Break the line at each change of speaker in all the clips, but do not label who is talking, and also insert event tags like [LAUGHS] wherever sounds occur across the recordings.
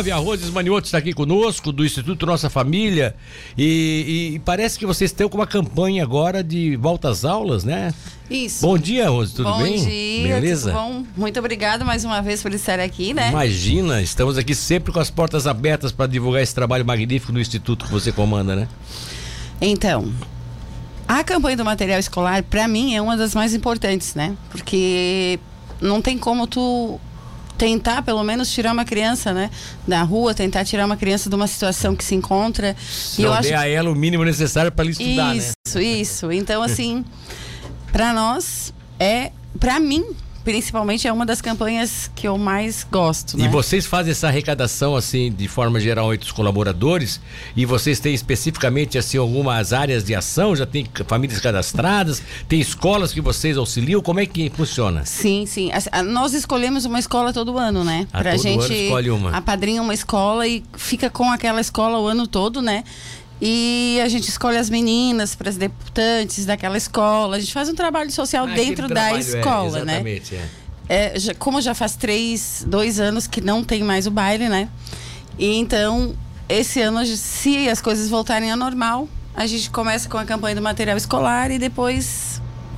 A Roses Manioto está aqui conosco, do Instituto Nossa Família, e, e, parece que vocês estão com uma campanha agora de volta às aulas, né?
Isso.
Bom dia, Rose, tudo
bom
bem?
Bom dia, Beleza? tudo bom? Muito obrigada mais uma vez por estar aqui, né?
Imagina, estamos aqui sempre com as portas abertas para divulgar esse trabalho magnífico do Instituto que você comanda, né?
Então, a campanha do material escolar, para mim, é uma das mais importantes, né? Porque não tem como tu tentar pelo menos tirar uma criança, né, da rua, tentar tirar uma criança de uma situação que se encontra.
Se e eu acho a ela o mínimo necessário para ela estudar,
isso,
né?
Isso, isso. Então assim, para nós é, para mim, principalmente é uma das campanhas que eu mais gosto. Né?
E vocês fazem essa arrecadação assim de forma geral entre os colaboradores e vocês têm especificamente assim algumas áreas de ação, já tem famílias cadastradas, tem escolas que vocês auxiliam, como é que funciona?
Sim, sim. Nós escolhemos uma escola todo ano, né?
A ah, pra todo gente ano escolhe uma.
apadrinha uma escola e fica com aquela escola o ano todo, né? E a gente escolhe as meninas para as deputantes daquela escola. A gente faz um trabalho social ah, dentro da é, escola,
é,
né?
É.
É, já, como já faz três, dois anos que não tem mais o baile, né? E então, esse ano, se as coisas voltarem ao normal, a gente começa com a campanha do material escolar e depois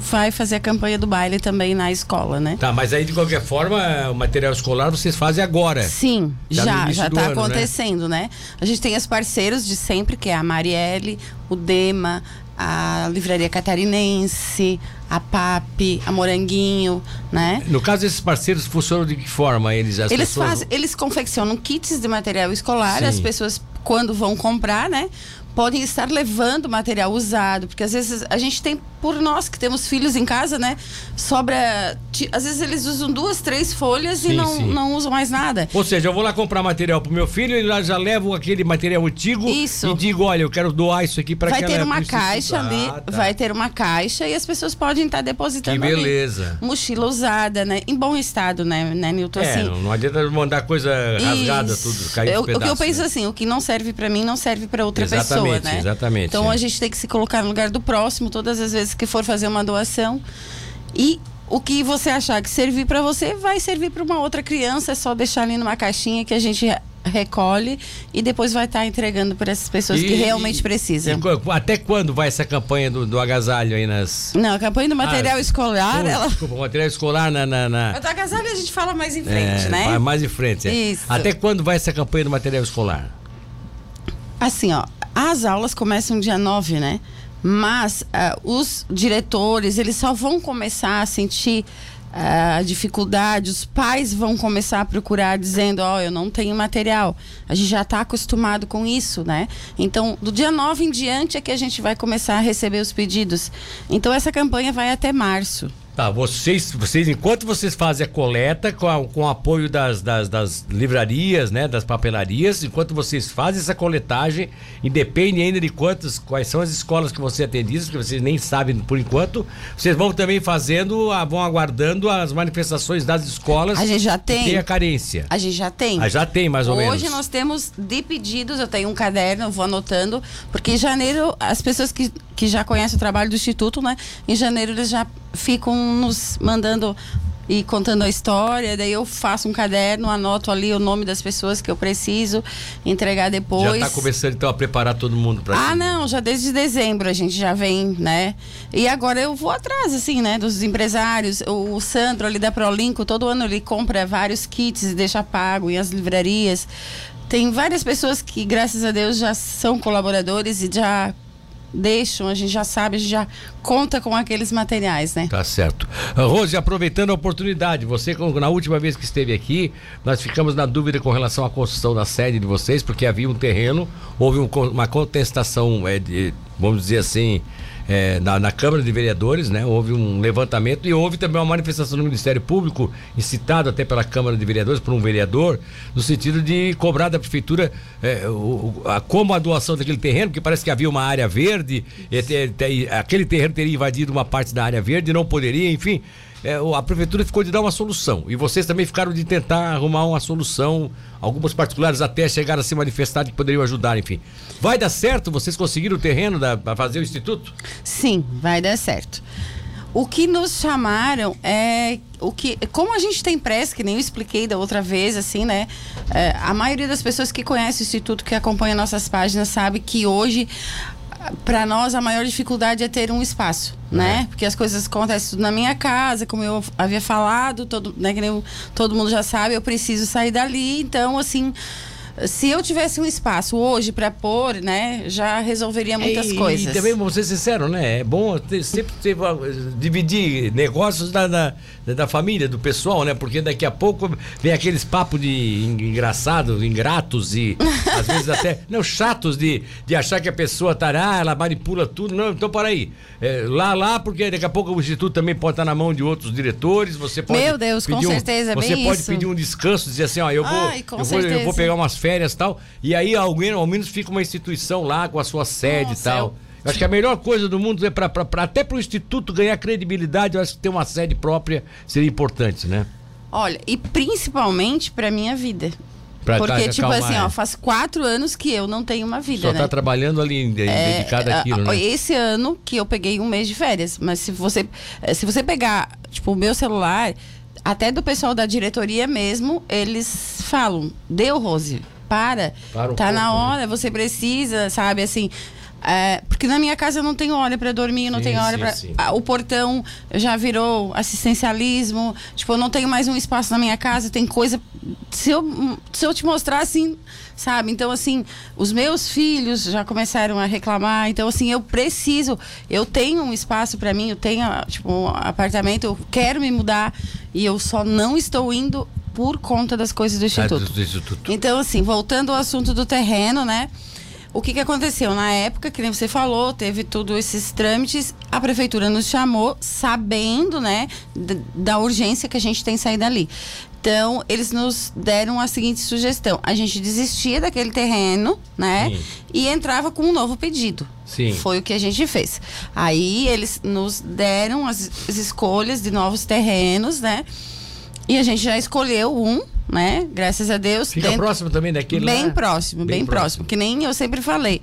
vai fazer a campanha do baile também na escola, né?
Tá, mas aí de qualquer forma, o material escolar vocês fazem agora.
Sim, já já, tá ano, né? acontecendo, né? né? A gente tem os parceiros de sempre, que é a Marielle, o Dema, a Livraria Catarinense, a PAP, a Moranguinho, né?
No caso, esses parceiros funcionam de que forma? Eles,
eles, pessoas... fazem, eles confeccionam kits de material escolar, Sim. as pessoas quando vão comprar, né? Podem estar levando material usado, porque às vezes a gente tem, por nós que temos filhos em casa, né? Sobra. Às vezes eles usam duas, três folhas sim, e não, não usam mais nada.
Ou seja, eu vou lá comprar material pro meu filho e lá já levo aquele material antigo isso. e digo, olha, eu quero doar isso aqui para
Vai ter uma caixa ali, tá. vai ter uma caixa e as pessoas podem estar depositando.
Que beleza.
Ali. Mochila usada, né? Em bom estado, né, né Nilton?
É,
assim,
não, adianta mandar coisa rasgada, isso. tudo, cair eu,
O que eu penso né? assim, o que não serve para mim não serve para outra
Exatamente.
pessoa pessoa, né?
Exatamente.
Então é. a gente tem que se colocar no lugar do próximo todas as vezes que for fazer uma doação. E o que você achar que servir para você vai servir para uma outra criança, é só deixar ali numa caixinha que a gente recolhe e depois vai estar tá entregando para essas pessoas e, que realmente precisam.
E, até quando vai essa campanha do, do, agasalho aí nas.
Não, a campanha do material ah, escolar. ela...
Desculpa, o material escolar na. na, na...
do agasalho a gente fala mais em frente,
é,
né?
Mais em frente. É.
Isso.
Até quando vai essa campanha do material escolar?
Assim, ó, as aulas começam dia 9, né? Mas uh, os diretores, eles só vão começar a sentir uh, a dificuldade, os pais vão começar a procurar dizendo, ó, oh, eu não tenho material. A gente já está acostumado com isso, né? Então, do dia 9 em diante é que a gente vai começar a receber os pedidos. Então, essa campanha vai até março.
Tá, vocês, vocês, enquanto vocês fazem a coleta com, a, com o apoio das, das, das, livrarias, né, das papelarias, enquanto vocês fazem essa coletagem, independe ainda de quantas, quais são as escolas que você atende, porque vocês nem sabem por enquanto, vocês vão também fazendo, vão aguardando as manifestações das escolas.
A gente já tem.
Tem a carência.
A gente já tem.
Ah, já tem, mais ou
Hoje
menos.
Hoje nós temos de pedidos, eu tenho um caderno, eu vou anotando, porque em janeiro, as pessoas que, que já conhecem o trabalho do Instituto, né, em janeiro eles já ficam nos mandando e contando a história, daí eu faço um caderno, anoto ali o nome das pessoas que eu preciso entregar depois.
Já está começando então a preparar todo mundo para
Ah, não, já desde dezembro a gente já vem, né? E agora eu vou atrás assim, né, dos empresários. O Sandro ali da Prolinco, todo ano ele compra vários kits e deixa pago em as livrarias. Tem várias pessoas que, graças a Deus, já são colaboradores e já deixam, a gente já sabe, a gente já conta com aqueles materiais, né?
Tá certo. Ah, Rose, aproveitando a oportunidade, você, na última vez que esteve aqui, nós ficamos na dúvida com relação à construção da sede de vocês, porque havia um terreno, houve um, uma contestação, é, de, vamos dizer assim, é, na, na, Câmara de Vereadores, né? Houve um levantamento e houve também uma manifestação no Ministério Público, incitado até pela Câmara de Vereadores, por um vereador, no sentido de cobrar da Prefeitura é, o, a, como a doação daquele terreno, porque parece que havia uma área verde, e, aquele terreno teria invadido uma parte da área verde, não poderia, enfim é, a prefeitura ficou de dar uma solução. E vocês também ficaram de tentar arrumar uma solução. Algumas particulares até chegaram a se manifestar que poderiam ajudar, enfim. Vai dar certo? Vocês conseguiram o terreno para fazer o instituto?
Sim, vai dar certo. O que nos chamaram é o que, como a gente tem pressa, que nem eu expliquei da outra vez, assim, né? É, a maioria das pessoas que conhece o instituto, que acompanha nossas páginas, sabe que hoje para nós a maior dificuldade é ter um espaço, né? Porque as coisas acontecem tudo na minha casa, como eu havia falado, todo, né, que nem todo mundo já sabe, eu preciso sair dali, então assim, se eu tivesse um espaço hoje para pôr, né, já resolveria muitas
e,
coisas.
E também, vamos ser sincero, né? É bom ter, sempre ter, dividir negócios da, da, da, família, do pessoal, né? Porque daqui a pouco vem aqueles papos de engraçados, ingratos e [LAUGHS] às vezes até, não, chatos de, de achar que a pessoa tá, ah, ela manipula tudo. Não, então para aí. É, lá, lá, porque daqui a pouco o instituto também pode estar na mão de outros diretores, você pode.
Meu Deus, com
um,
certeza,
Você pode
isso.
pedir um descanso, dizer assim, ó, eu vou,
Ai,
eu vou, eu vou pegar umas férias e tal. E aí alguém, ao menos fica uma instituição lá com a sua sede e tal.
eu...
Acho que a melhor coisa do mundo é para até para o instituto ganhar credibilidade, eu acho que ter uma sede própria seria importante, né?
Olha, e principalmente para minha vida.
Pra
Porque,
tá,
tipo assim,
é.
ó, faz quatro anos que eu não tenho uma vida,
Só
né?
tá trabalhando ali, de- dedicada àquilo, né?
Esse ano que eu peguei um mês de férias, mas se você, se você pegar, tipo, o meu celular, até do pessoal da diretoria mesmo, eles falam, deu, Rose, para,
Para um
tá
pouco,
na
né?
hora, você precisa, sabe, assim... é, porque na minha casa eu não tenho hora para dormir, não
Sim,
tenho hora para o portão já virou assistencialismo. Tipo, eu não tenho mais um espaço na minha casa, tem coisa. Se eu, se eu te mostrar assim, sabe? Então, assim, os meus filhos já começaram a reclamar. Então, assim, eu preciso. Eu tenho um espaço para mim, eu tenho, tipo, um apartamento, eu quero me mudar e eu só não estou indo por conta das coisas do
Ah,
instituto.
do- do instituto.
Então, assim, voltando ao assunto do terreno, né? O que, que aconteceu? Na época, que nem você falou, teve todos esses trâmites, a prefeitura nos chamou sabendo, né, da urgência que a gente tem sair dali. Então, eles nos deram a seguinte sugestão: a gente desistia daquele terreno, né,
Sim.
e entrava com um novo pedido.
Sim.
Foi o que a gente fez. Aí, eles nos deram as, as escolhas de novos terrenos, né, e a gente já escolheu um, né, graças a Deus.
Fica
dentro-
próximo também daquele
Bem
lá?
próximo, bem,
Bem
próximo.
próximo.
Que nem eu sempre falei.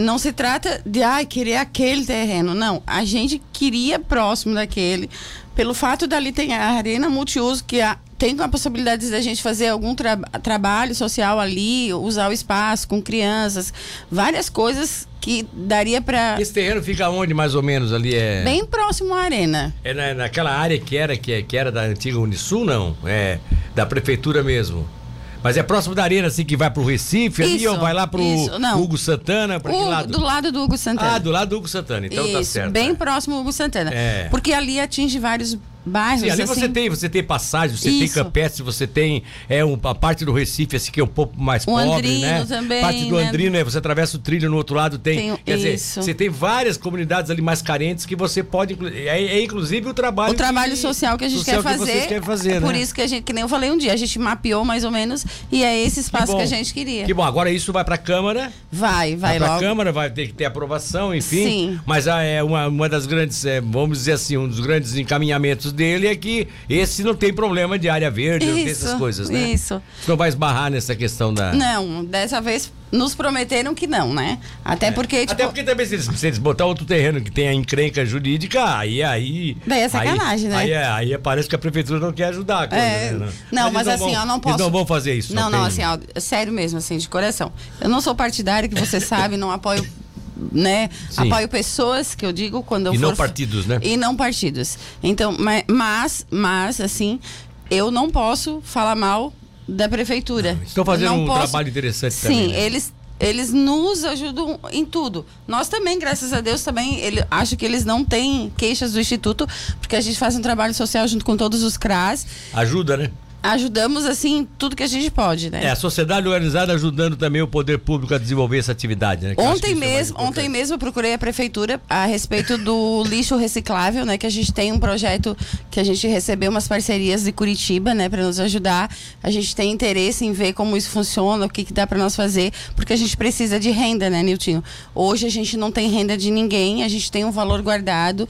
Não se trata de ai, querer aquele terreno. Não. A gente queria próximo daquele. Pelo fato dali tem a arena multiuso, que a- tem a possibilidade da gente fazer algum tra- trabalho social ali, usar o espaço com crianças, várias coisas que daria para
Esse terreno fica onde, mais ou menos, ali? É,
bem próximo à arena.
é na, naquela área que era, que, é- que era da antiga Unisul, não? É da prefeitura mesmo. Mas é próximo da arena, assim, que vai pro Recife ali
Isso,
ou vai lá pro
isso, não.
Hugo Santana? Pra
O-
lado?
do lado do Hugo Santana.
Ah, do lado do Hugo Santana, então tá
Isso,
certo.
bem
é.
próximo ao Hugo Santana.
É.
Porque ali atinge vários bairros.
Sim, ali
assim.
você tem, você tem passagem, você tem
Isso.
campestre, você tem é, um, a parte do Recife, assim, que é um pouco mais
O
pobre,
Andrino
né?
também,
parte do
né?
Andrino, é, você atravessa o trilho no outro lado, tem.
Tem-
quer dizer,
isso.
você tem várias comunidades ali mais carentes que você pode. É, é inclusive o trabalho.
o trabalho
que-
social que a gente quer
que
fazer.
vocês querem fazer,
é
né?
Por isso que a gente, que nem eu falei um dia, a gente mapeou mais ou menos e é esse espaço que,
bom.
a gente queria.
Que bom, agora isso vai pra Câmara.
Vai, vai
Vai pra
logo.
Câmara, vai ter que ter aprovação, enfim.
Sim.
Mas ah, é uma, uma das grandes, é, vamos dizer assim, um dos grandes encaminhamentos dele é que esse não tem problema de área verde, não tem essas
Isso,
coisas, né?
isso.
Você não vai esbarrar nessa questão da.
Não, dessa vez nos prometeram que não, né? Até porque, tipo.
Até porque também se eles, se eles botar outro terreno que tem a encrenca jurídica, aí aí.
Daí é sacanagem,
aí,
né?
Aí, aí parece que a prefeitura não quer ajudar coisa,
É,
né?
não, mas,
eles
assim,
vão-
eu não posso.
Eles não vão fazer isso.
Não, não,
tem-
assim, ó, sério mesmo, assim, de coração. Eu não sou partidária, que você [LAUGHS] sabe, não apoio, né?
Sim.
Apoio pessoas, que eu digo, quando eu
E
for.
não partidos, né?
E não partidos. Então, ma- mas, mas, assim, eu não posso falar mal da prefeitura.
Estão fazendo
não
um
posso-
trabalho interessante
Sim,
também. né?
eles eles nos ajudam em tudo. Nós também, graças a Deus, também ele, acho que eles não têm queixas do Instituto, porque a gente faz um trabalho social junto com todos os CRAS.
Ajuda, né?
Ajudamos, assim, tudo que a gente pode, né?
É, a sociedade organizada ajudando também o poder público a desenvolver essa atividade, né? Que
Ontem
é
mesmo, ontem
importante.
mesmo eu procurei a prefeitura a respeito do [LAUGHS] lixo reciclável, né? Que a gente tem um projeto que a gente recebeu umas parcerias de Curitiba, né? Para nos ajudar. A gente tem interesse em ver como isso funciona, o que, que dá para nós fazer, porque a gente precisa de renda, né, Niltinho? Hoje a gente não tem renda de ninguém, a gente tem um valor guardado.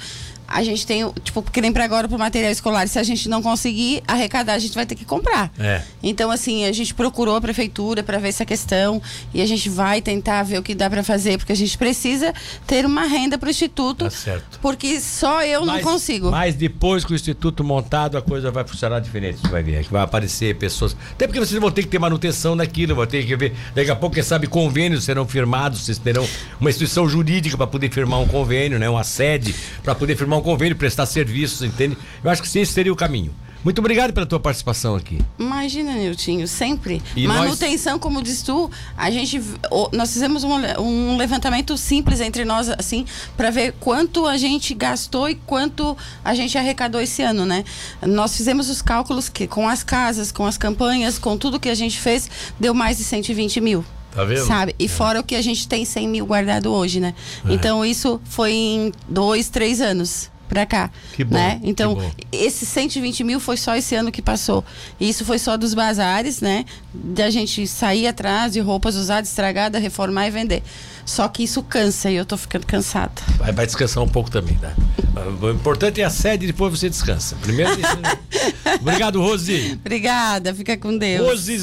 A gente tem, tipo, que nem para agora pro material escolar, se a gente não conseguir arrecadar, a gente vai ter que que comprar.
É.
Então, assim, a gente procurou a prefeitura para ver essa questão e a gente vai tentar ver o que dá para fazer, porque a gente precisa ter uma renda para o Instituto.
Tá certo.
Porque só eu
Mas-
não consigo.
Mas depois que o Instituto montado, a coisa vai funcionar diferente. Você vai ver. Que vai aparecer pessoas. Até porque vocês vão ter que ter manutenção daquilo, vão ter que ver. Daqui a pouco, quem sabe, convênios serão firmados, vocês terão uma instituição jurídica para poder firmar um convênio, né? Uma sede para poder firmar um convênio, prestar serviços, entende? Eu acho que sim, esse seria o caminho. Muito obrigado pela tua participação aqui.
Imagina, Niltinho, sempre.
E
Manutenção, como diz tu, a gente. Nós fizemos um, um levantamento simples entre nós, assim, para ver quanto a gente gastou e quanto a gente arrecadou esse ano, né? Nós fizemos os cálculos que com as casas, com as campanhas, com tudo que a gente fez, deu mais de 120 mil.
Tá vendo?
Sabe? E fora o que a gente tem 100 mil guardado hoje, né?
É.
Então isso foi em dois, três anos pra cá.
Que bom,
Né? Então,
bom.
esse 120 mil foi só esse ano que passou. E isso foi só dos bazares, né? Da gente sair atrás de roupas usadas, estragadas, reformar e vender. Só que isso cansa e eu tô ficando cansada.
Vai, vai descansar um pouco também, tá? O importante é a sede e depois você descansa. Primeiro. [LAUGHS] Obrigado, Rose.
Obrigada, fica com Deus.
Rose